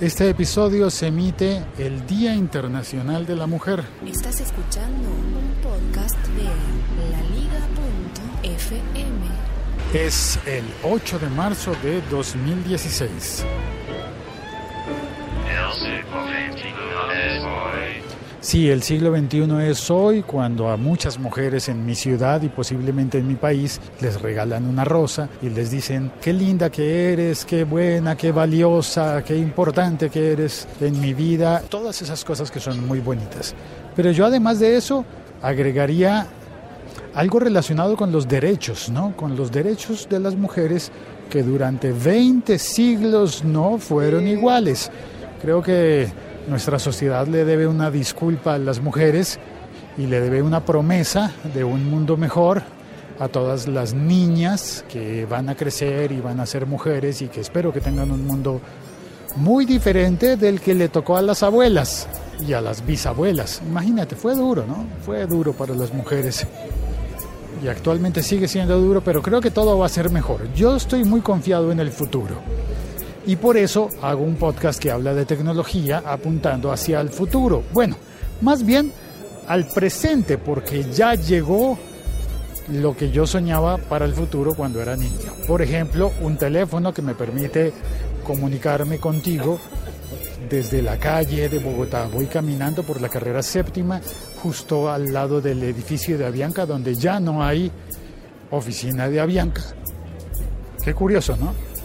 Este episodio se emite el Día Internacional de la Mujer. Estás escuchando un podcast de laliga.fm. Es el 8 de marzo de 2016. Sí, el siglo XXI es hoy cuando a muchas mujeres en mi ciudad y posiblemente en mi país les regalan una rosa y les dicen qué linda que eres, qué buena, qué valiosa, qué importante que eres en mi vida. Todas esas cosas que son muy bonitas. Pero yo además de eso agregaría algo relacionado con los derechos, ¿no? Con los derechos de las mujeres que durante 20 siglos no fueron iguales. Creo que nuestra sociedad le debe una disculpa a las mujeres y le debe una promesa de un mundo mejor a todas las niñas que van a crecer y van a ser mujeres y que espero que tengan un mundo muy diferente del que le tocó a las abuelas y a las bisabuelas. Imagínate, fue duro, ¿no? Fue duro para las mujeres. Y actualmente sigue siendo duro, pero creo que todo va a ser mejor. Yo estoy muy confiado en el futuro. Y por eso hago un podcast que habla de tecnología apuntando hacia el futuro. Bueno, más bien al presente, porque ya llegó lo que yo soñaba para el futuro cuando era niño. Por ejemplo, un teléfono que me permite comunicarme contigo desde la calle de Bogotá. Voy caminando por la carrera séptima, justo al lado del edificio de Avianca, donde ya no hay oficina de Avianca. Qué curioso, ¿no?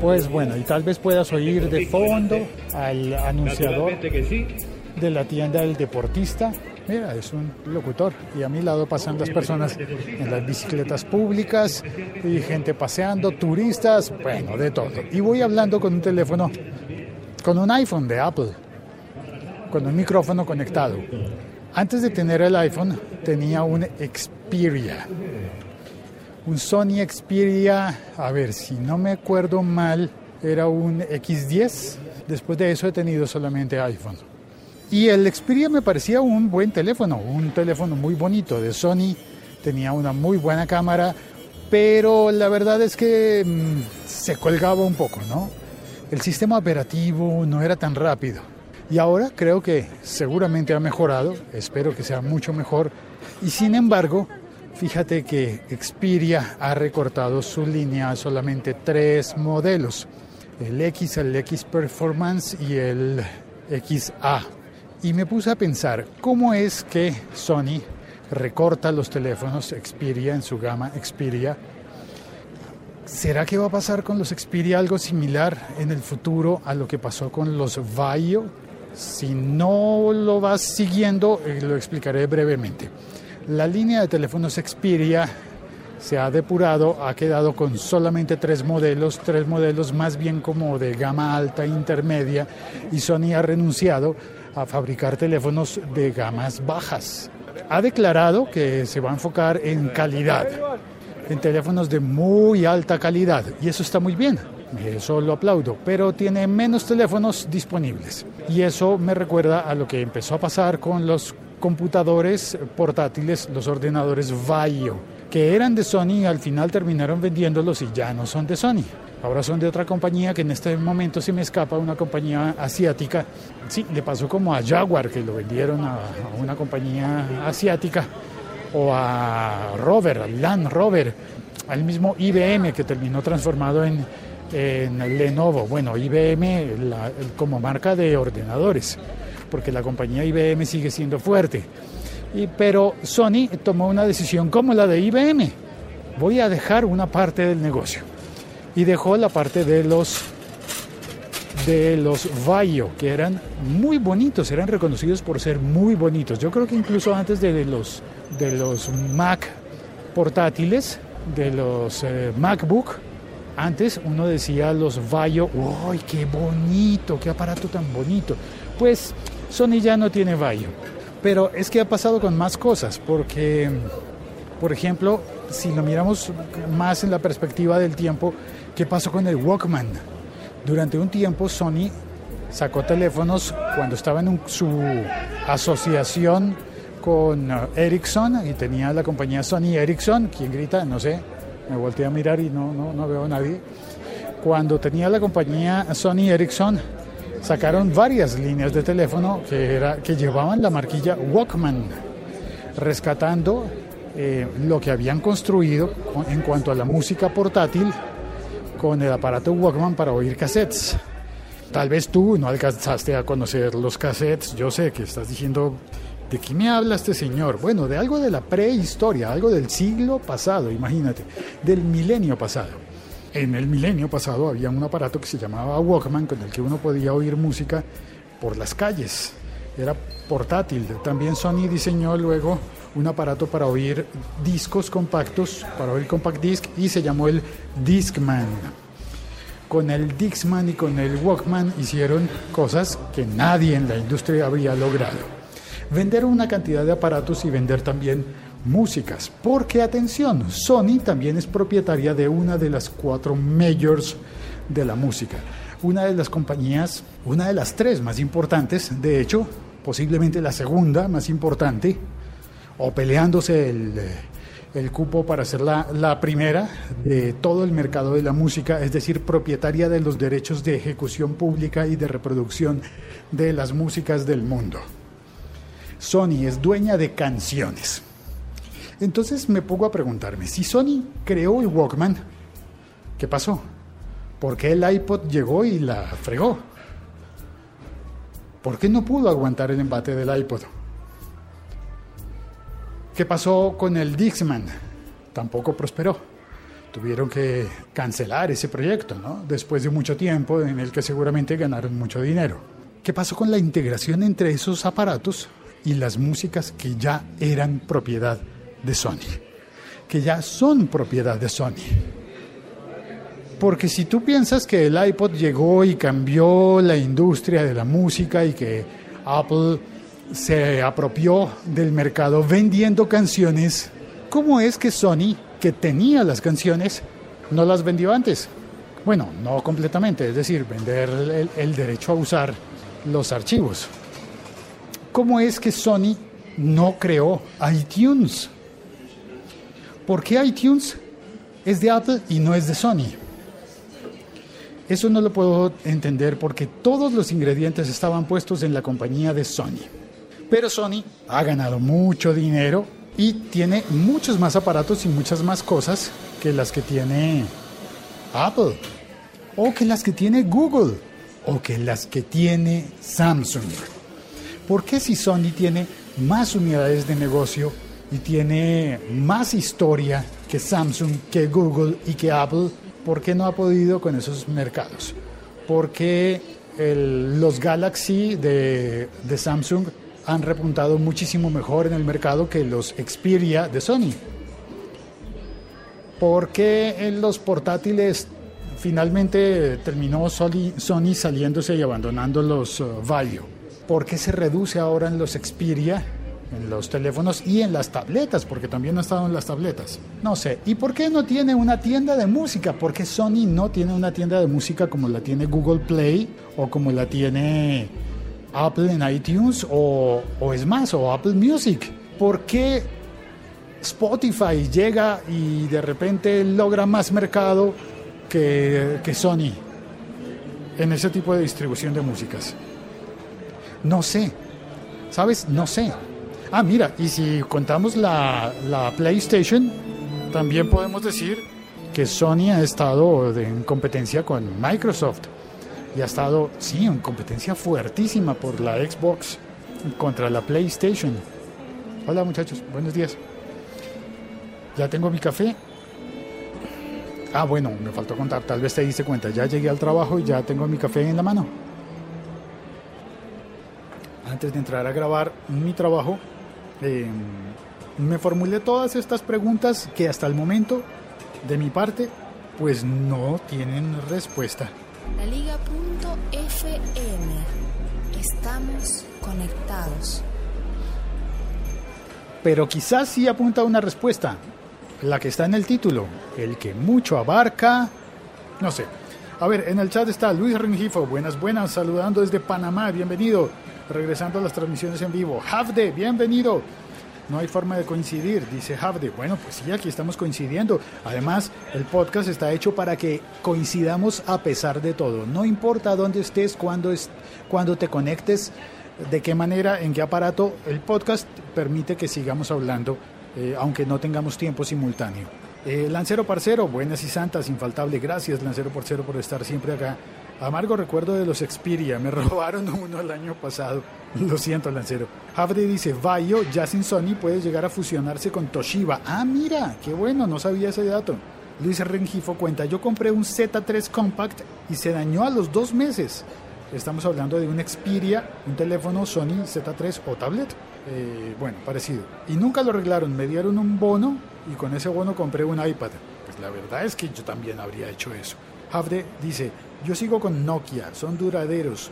Pues bueno, y tal vez puedas oír de fondo al anunciador de la tienda del deportista. Mira, es un locutor y a mi lado pasan las personas en las bicicletas públicas y gente paseando, turistas, bueno, de todo. Y voy hablando con un teléfono, con un iPhone de Apple, con un micrófono conectado. Antes de tener el iPhone tenía un Xperia un Sony Xperia, a ver, si no me acuerdo mal, era un X10. Después de eso he tenido solamente iPhone. Y el Xperia me parecía un buen teléfono, un teléfono muy bonito de Sony, tenía una muy buena cámara, pero la verdad es que mm, se colgaba un poco, ¿no? El sistema operativo no era tan rápido. Y ahora creo que seguramente ha mejorado, espero que sea mucho mejor. Y sin embargo, Fíjate que Xperia ha recortado su línea a solamente tres modelos, el X, el X Performance y el XA. Y me puse a pensar, ¿cómo es que Sony recorta los teléfonos Xperia en su gama Xperia? ¿Será que va a pasar con los Xperia algo similar en el futuro a lo que pasó con los Vaio? Si no lo vas siguiendo, eh, lo explicaré brevemente. La línea de teléfonos Xperia se ha depurado, ha quedado con solamente tres modelos, tres modelos más bien como de gama alta intermedia, y Sony ha renunciado a fabricar teléfonos de gamas bajas. Ha declarado que se va a enfocar en calidad, en teléfonos de muy alta calidad, y eso está muy bien. Eso lo aplaudo, pero tiene menos teléfonos disponibles. Y eso me recuerda a lo que empezó a pasar con los computadores portátiles, los ordenadores Vaio, que eran de Sony y al final terminaron vendiéndolos y ya no son de Sony. Ahora son de otra compañía que en este momento se me escapa, una compañía asiática. Sí, le pasó como a Jaguar, que lo vendieron a, una compañía asiática, o a Rover, a Land Rover, al mismo IBM que terminó transformado en Lenovo. Bueno, IBM como marca de ordenadores porque la compañía IBM sigue siendo fuerte. Y, pero Sony tomó una decisión como la de IBM. Voy a dejar una parte del negocio. Y dejó la parte de los de los Vaio, que eran muy bonitos, eran reconocidos por ser muy bonitos. Yo creo que incluso antes de los, de los Mac portátiles, de los eh, MacBook, antes uno decía los Vaio, ¡uy, qué bonito, qué aparato tan bonito! Pues Sony ya no tiene Vaio. Pero es que ha pasado con más cosas, porque, por ejemplo, si lo miramos más en la perspectiva del tiempo, ¿qué pasó con el Walkman? Durante un tiempo Sony sacó teléfonos cuando estaba en su asociación con uh, Ericsson y tenía la compañía Sony Ericsson, quien grita, no sé, me volteé a mirar y no, no, no veo a nadie cuando tenía la compañía Sony Ericsson, sacaron varias líneas de teléfono que, llevaban la marquilla Walkman, rescatando eh, lo que habían construido en cuanto a la música portátil con el aparato Walkman para oír cassettes. Tal vez tú no alcanzaste a conocer los cassettes, yo sé que estás diciendo, ¿de qué me habla este señor? Bueno, de algo de la prehistoria, algo del siglo pasado, imagínate, del milenio pasado. En el milenio pasado había un aparato que se llamaba Walkman con el que uno podía oír música por las calles. Era portátil. También Sony diseñó luego un aparato para oír discos compactos, para oír compact disc, y se llamó el Discman. Con el Discman y con el Walkman hicieron cosas que nadie en la industria había logrado. Vender una cantidad de aparatos y vender también músicas. Porque atención, Sony también es propietaria de una de las cuatro majors de la música. Una de las compañías, una de las tres más importantes, de hecho, posiblemente la segunda más importante, o peleándose el, el cupo para ser la, primera de todo el mercado de la música, es decir, propietaria de los derechos de ejecución pública y de reproducción de las músicas del mundo. Sony es dueña de canciones. Entonces me pongo a preguntarme, si Sony creó el Walkman, ¿qué pasó? ¿Por qué el iPod llegó y la fregó? ¿Por qué no pudo aguantar el embate del iPod? ¿Qué pasó con el Dixman? Tampoco prosperó. Tuvieron que cancelar ese proyecto, ¿no? Después de mucho tiempo en el que seguramente ganaron mucho dinero. ¿Qué pasó con la integración entre esos aparatos y las músicas que ya eran propiedad de Sony? Que ya son propiedad de Sony. Porque si tú piensas que el iPod llegó y cambió la industria de la música y que Apple se apropió del mercado vendiendo canciones, ¿cómo es que Sony, que tenía las canciones, no las vendió antes? Bueno, no completamente, es decir, vender el, derecho a usar los archivos. ¿Cómo es que Sony no creó iTunes? ¿Por qué iTunes es de Apple y no es de Sony? Eso no lo puedo entender porque todos los ingredientes estaban puestos en la compañía de Sony. Pero Sony ha ganado mucho dinero y tiene muchos más aparatos y muchas más cosas que las que tiene Apple, o que las que tiene Google, o que las que tiene Samsung. ¿Por qué si Sony tiene más unidades de negocio y tiene más historia que Samsung, que Google y que Apple? ¿Por qué no ha podido con esos mercados? Porque los Galaxy de, de Samsung han repuntado muchísimo mejor en el mercado que los Xperia de Sony. Porque en los portátiles finalmente terminó Sony, Sony saliéndose y abandonando los uh, Value. ¿Por qué se reduce ahora en los Xperia, en los teléfonos y en las tabletas? Porque también ha estado en las tabletas. No sé. ¿Y por qué no tiene una tienda de música? ¿Por qué Sony no tiene una tienda de música como la tiene Google Play o como la tiene Apple en iTunes o, o es más, o Apple Music. ¿Por qué Spotify llega y de repente logra más mercado que, que Sony en ese tipo de distribución de músicas? No sé, ¿sabes? No sé. Ah, mira, y si contamos la, la PlayStation, también podemos decir que Sony ha estado en competencia con Microsoft y ha estado, sí, en competencia fuertísima por la Xbox contra la PlayStation. Hola muchachos, buenos días. Ya tengo mi café. Ah, bueno, me faltó contar, tal vez te diste cuenta, ya llegué al trabajo y ya tengo mi café en la mano. Antes de entrar a grabar mi trabajo, eh, me formulé todas estas preguntas que hasta el momento, de mi parte, pues no tienen respuesta. La Liga.fm. Estamos conectados. Pero quizás sí apunta a una respuesta, la que está en el título, el que mucho abarca, no sé. A ver, en el chat está Luis Rengifo, buenas, buenas, saludando desde Panamá, bienvenido, regresando a las transmisiones en vivo. Hafde, bienvenido. no hay forma de coincidir, dice Havde. Bueno, pues sí, aquí estamos coincidiendo. Además, el podcast está hecho para que coincidamos a pesar de todo. No importa dónde estés, cuándo, es, cuando te conectes, de qué manera, en qué aparato, el podcast permite que sigamos hablando, eh, aunque no tengamos tiempo simultáneo. Eh, Lancero Parcero, buenas y santas, infaltable. Gracias, Lancero Parcero, por estar siempre acá. Amargo recuerdo de los Xperia, me robaron uno el año pasado. Lo siento, Lancero. Havde dice, Bayo, ya sin Sony, puede llegar a fusionarse con Toshiba. Ah, mira, qué bueno, no sabía ese dato. Luis Rengifo cuenta, yo compré un Z3 Compact y se dañó a los dos meses. Estamos hablando de un Xperia, un teléfono Sony Z3 o tablet. Eh, bueno, parecido. Y nunca lo arreglaron, me dieron un bono y con ese bono compré un iPad. Pues la verdad es que yo también habría hecho eso. Havde dice, yo sigo con Nokia, son duraderos,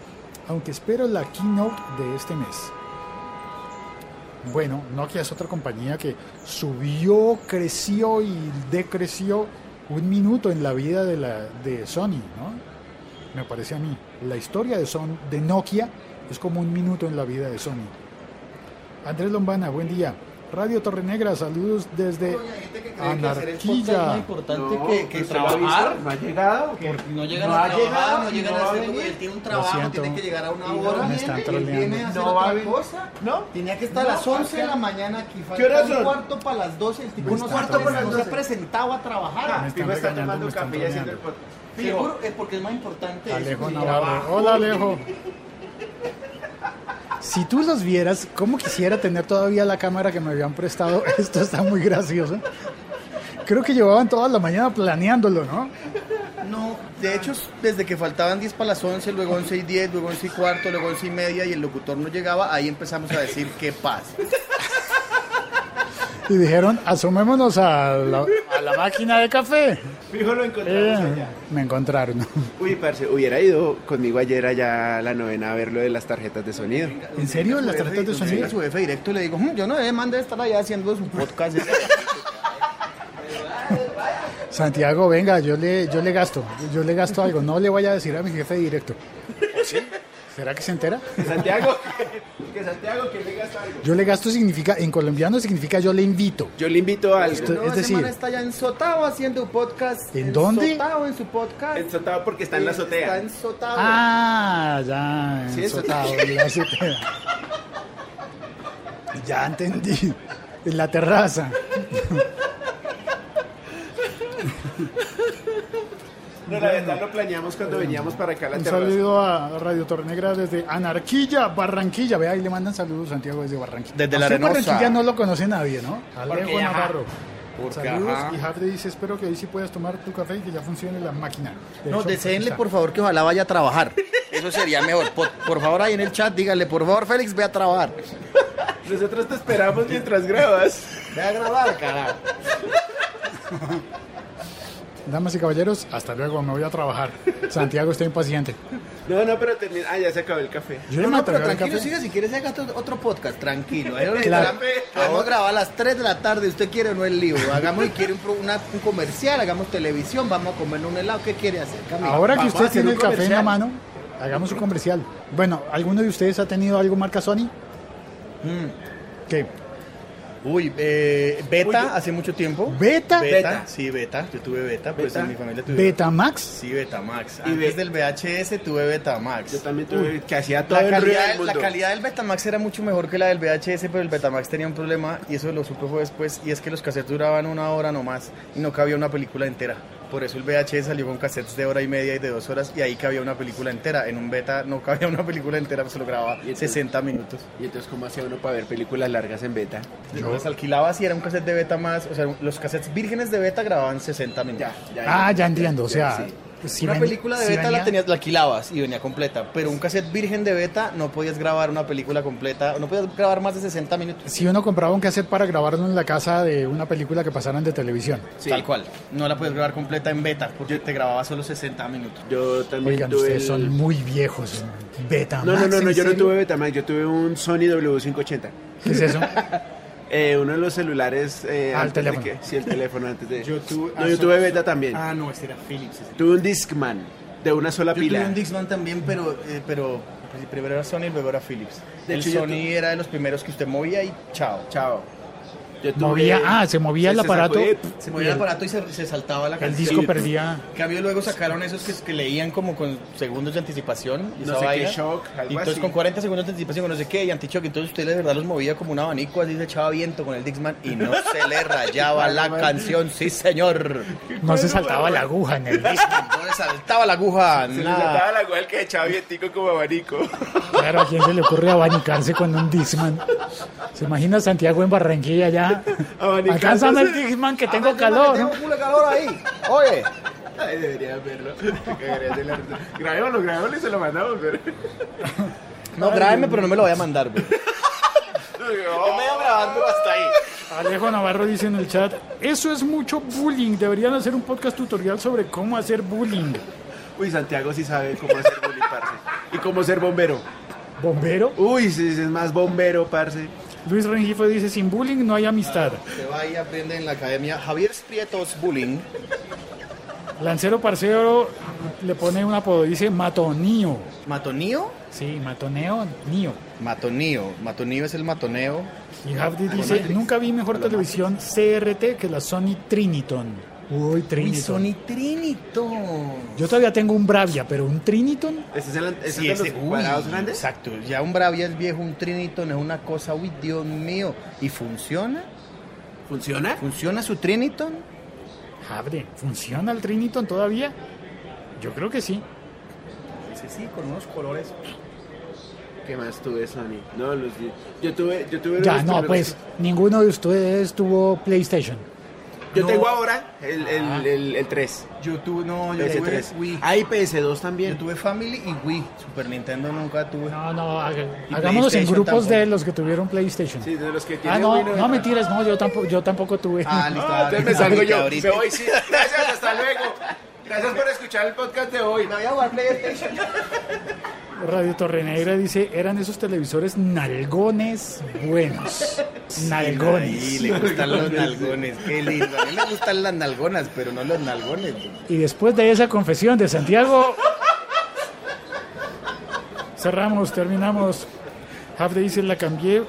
aunque espero la keynote de este mes. Bueno, Nokia es otra compañía que subió, creció y decreció un minuto en la vida de, la, de Sony, ¿no? Me parece a mí. La historia de, Son, de Nokia es como un minuto en la vida de Sony. Andrés Lombana, buen día. Radio Torre Negra, saludos desde Anarquilla. Es importante que, que trabajar. No ha llegado. Que no llegan No a ha trabajar, llegado no llegan no a a hacer venir. él tiene un trabajo, siento. tiene que llegar a una no hora. me están viene a hacer No va a otra venir. cosa. ¿No? Tenía que estar a las No, 11 de la mañana aquí. ¿Qué falta horas un son? cuarto para las 12. El tipo no, están cuarto para las troleando. 12 presentado a trabajar. Me Ah, están Fijo está regañando, tomando café y haciendo el podcast. Fijo, es porque es más importante. Alejo Navarro. trabajo. Hola Alejo. Si tú los vieras, ¿cómo quisiera tener todavía la cámara que me habían prestado? Esto está muy gracioso. Creo que llevaban toda la mañana planeándolo, ¿no? No, de hecho, desde que faltaban 10 para las 11, luego 11 y 10, luego 11 y cuarto, luego 11 y media y el locutor no llegaba, ahí empezamos a decir qué pasa. Y dijeron, asomémonos a la, a la máquina de café. Fijo lo encontramos Eh, allá. me encontraron. Uy, parce, hubiera ido conmigo ayer allá a la novena a ver lo de las tarjetas de sonido. ¿En serio? ¿Las tarjetas de sonido? su jefe directo le digo, "Mm, yo no demanda de estar allá haciendo su podcast. Santiago, venga, yo le, yo le gasto, yo le gasto algo, no le voy a decir a mi jefe directo. ¿O sí? ¿Será que se entera? Santiago, que Santiago que le gasta algo. Yo le gasto significa, en colombiano significa yo le invito. Yo le invito a algo. Esto- No, es decir- está allá en Sotao haciendo un podcast. ¿En dónde? Sotao en su podcast. Ensotado porque está en la Está azotea. en Sotao. Ah, ya, Sí, eso- ensotado, en la azotea. Ya entendí. En la terraza. No, la verdad lo planeamos cuando veníamos para acá a la Un terraza. saludo a Radio Tornegra desde Anarquilla, Barranquilla. Vea, ahí le mandan saludos Santiago desde Barranquilla. Desde la Arenosa. Barranquilla no lo conoce nadie, ¿no? Alejo ajá. Navarro. Porque, Saludos ajá. y Jafre dice, espero que hoy sí puedas tomar tu café y que ya funcione la máquina. De No, deseenle por favor que ojalá vaya a trabajar. Eso sería mejor. Por, por favor, ahí en el chat, díganle, por favor, Félix, ve a trabajar. Nosotros te esperamos mientras grabas. Ve a grabar, carajo. Damas y caballeros, hasta luego, me voy a trabajar. Santiago está impaciente. No, no, pero termina. Ah, ya se acabó el café. Yo No, no, pero tranquilo, café. siga si quieres haga otro, podcast, tranquilo. Ahí Claro. Podemos grabar a las 3 de la tarde, usted quiere o no el lío. Hagamos y quiere un, pro- una- un comercial, hagamos televisión, vamos a comer un helado, ¿qué quiere hacer? Camila? Ahora que Vamos a usted tiene el café en la mano, hagamos un comercial. Bueno, ¿alguno de ustedes ha tenido algo marca Sony? Mm. ¿Qué? Uy, eh, beta Uy, hace mucho tiempo. ¿Beta? Beta, sí, beta. Yo tuve beta, pues Beta. en mi familia tuve ¿Betamax? Sí, Betamax. Y Antes del VHS tuve Betamax. Yo también tuve que hacía todo La el ruido calidad, del la mundo. calidad del Betamax era mucho mejor que la del VHS, pero el Betamax tenía un problema y eso lo supe fue después, y es que los cassettes duraban una hora nomás y no cabía una película entera. Por eso el VHS salió con cassettes de hora y media y de dos horas y ahí cabía una película entera. En un beta no cabía una película entera, solo grababa Y entonces- 60 minutos. Y entonces, ¿cómo hacía uno para ver películas largas en beta? Yo las alquilaba si era un cassette de beta más, o sea, los cassettes vírgenes de beta grababan 60 minutos. Ah, ya entiendo. O sea, si una película de si beta la tenías, la alquilabas y venía completa, pero un cassette virgen de beta no podías grabar una película completa, no podías grabar más de 60 minutos. Si uno compraba un cassette para grabarlo en la casa de una película que pasaran de televisión. Sí. Tal cual. No la puedes grabar completa en beta porque te grababa solo 60 minutos. Yo también Oigan, tuve ustedes el- son muy viejos. Betamax. No, no, no, no, ¿en yo no tuve Betamax, yo tuve un Sony W580. ¿Qué es eso? Eh, uno de los celulares. Eh, Ah, el antes de teléfono. que- sí, el teléfono antes de. Yo tuve- no, ah, yo so- tuve Beta también. Ah, no, este era Philips. ese. Tuve un Discman de una sola Yo pila. tuve un Dixman también, pero, eh, pero pues, primero era Sony y luego era Philips. De el hecho, Sony era de los primeros que usted movía y chao. Chao. Tuve- Movía, ah, se movía el se aparato. Se movía el aparato y se, se saltaba la El canción. disco perdía. En cambio luego sacaron esos que, que leían como con segundos de anticipación. Y No esa sé qué vaina. shock, algo Y entonces así. con 40 segundos de anticipación, con no sé qué, y antichoque. Entonces usted de verdad los movía como un abanico, así se echaba viento con el Dixman y no se le rayaba la canción. Sí, señor. No se saltaba la aguja en el disco. No le saltaba la aguja. Se le nada. saltaba la igual que echaba vientico como abanico. Claro, ¿a quién se le ocurre abanicarse con un Discman? ¿Se imagina Santiago en Barranquilla ya? Alcánzame el Discman que tengo calor. Tengo culo de calor ahí. Oye. Ay, debería verlo. Grabémoslo, grabémoslo y se lo mandamos. Pero... No, grábeme, pero no me lo voy a mandar, güey. Yo me voy grabando hasta ahí. Alejo Navarro dice en el chat, eso es mucho bullying, deberían hacer un podcast tutorial sobre cómo hacer bullying. Uy, Santiago sí sabe cómo hacer bullying, parce. Y cómo ser bombero. ¿Bombero? Uy, sí, es más bombero, parce. Luis Rengifo dice, sin bullying no hay amistad. Se va y aprende en la academia Javier Prietos Bullying. Lancero Parcero le pone un apodo, dice Matonío. ¿Matonío? Sí, Matoneo, Nío. Matonío. Matonío es el matoneo. Y Javdi dice, nunca vi mejor televisión CRT que la Sony Triniton. Uy, Triniton. Sony Triniton. Yo todavía tengo un Bravia, pero un Triniton, ¿Este es el, este Sí, es de ese- los uy, cuadrados grandes? Exacto. Ya un Bravia es viejo, un Triniton es una cosa, uy, Dios mío. ¿Y funciona? ¿Funciona? ¿Funciona su Triniton? Javde, ¿funciona el Triniton todavía? Yo creo que sí. Sí, sí, con unos colores. ¿Qué más tuve, Sony? No, los di- Yo tuve, yo tuve Ya, no, pues ninguno de ustedes tuvo PlayStation. Yo No. tengo ahora el, el, Ah. el, el 3. Yo tuve, no, yo tuve PS3. Wii. Hay PS2 Yo también. tuve Family y Wii. Super Nintendo nunca tuve. No, no, haga- Y hagámonos en grupos de los que tuvieron PlayStation. Sí, de los que ah, tienen no, Wii, no mentiras, no, yo tampoco, yo tampoco tuve. Ah, listo. Ah, entonces me Ah, salgo yo. ahorita. Me voy, sí. Gracias, hasta luego. Gracias por escuchar el podcast de hoy. Me voy a jugar PlayStation. Radio Torrenegra dice, eran esos televisores nalgones buenos. Sí, nalgones. le gustan los nalgones. Qué lindo. A mí me gustan las nalgonas, pero no los nalgones. Y después de esa confesión de Santiago, cerramos, terminamos. Half dice, la cambié,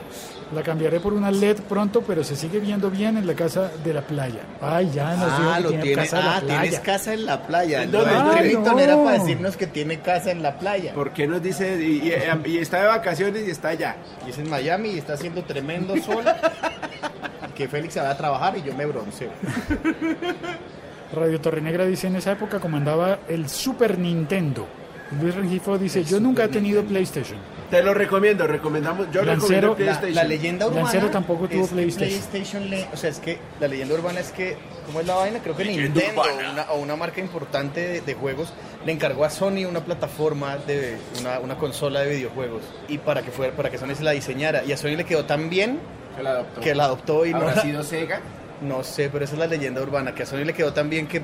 la cambiaré por una LED pronto, pero se sigue viendo bien en la casa de la playa. Ay, ya nos dijo Ah, que lo tiene casa de la Ah, tienes playa. casa en la playa. Del Ay, Triniton no. era para decirnos que tiene casa en la playa. ¿Por qué nos dice? Y, y- y está de vacaciones y está allá. Y es en Miami y está haciendo tremendo sol. que Félix se va a trabajar y yo me bronceo. Radio Torrenegra dice, en esa época comandaba el Super Nintendo. Luis Rengifo dice, yo nunca he tenido PlayStation. Te lo recomiendo, recomendamos. Yo Lancero- recomiendo La, PlayStation. la leyenda urbana. Lancero tampoco tuvo PlayStation. PlayStation le- o sea, es que la leyenda urbana es que, ¿cómo es la vaina? Creo que Nintendo o una, o una marca importante de, de juegos le encargó a Sony una plataforma de una, una consola de videojuegos y para que fuera, para que Sony se la diseñara y a Sony le quedó tan bien Que la adoptó. que la adoptó y no, ¿Habrá la- sido Sega? no sé, pero esa es la leyenda urbana que a Sony le quedó tan bien que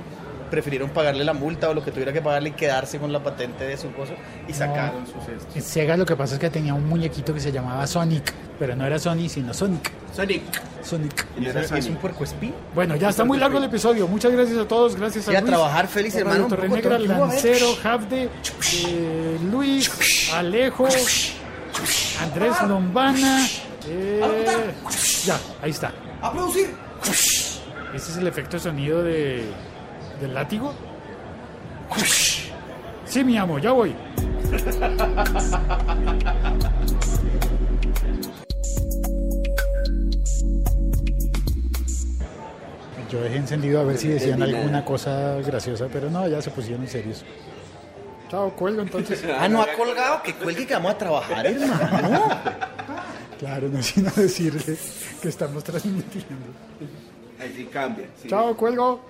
prefirieron pagarle la multa o lo que tuviera que pagarle y quedarse con la patente de su cosa y sacaron sus estos. En Sega lo que pasa es que tenía un muñequito que se llamaba Sonic, pero no era Sony, sino Sonic. Sonic. Sonic. Y ¿Y era ¿Es un puercoespín? Bueno, ya está muy largo el episodio. Muchas gracias a todos. Gracias a Y a Luis. trabajar, Félix, a hermano, Torrenegra. Lancero, Javde, eh, Luis, Alejo, Andrés Lombana. eh, ya, ahí está. ¡A producir! Este es el efecto de sonido de, del látigo. Sí, mi amo, ya voy. Yo dejé encendido a ver si decían alguna cosa graciosa, pero no, ya se pusieron serios. Chao, cuelgo entonces. Ah, no ha colgado, que cuelgue que vamos a trabajar, hermano. Claro, no sino decirle que estamos transmitiendo. Ahí sí cambia. sí. Chao, cuelgo.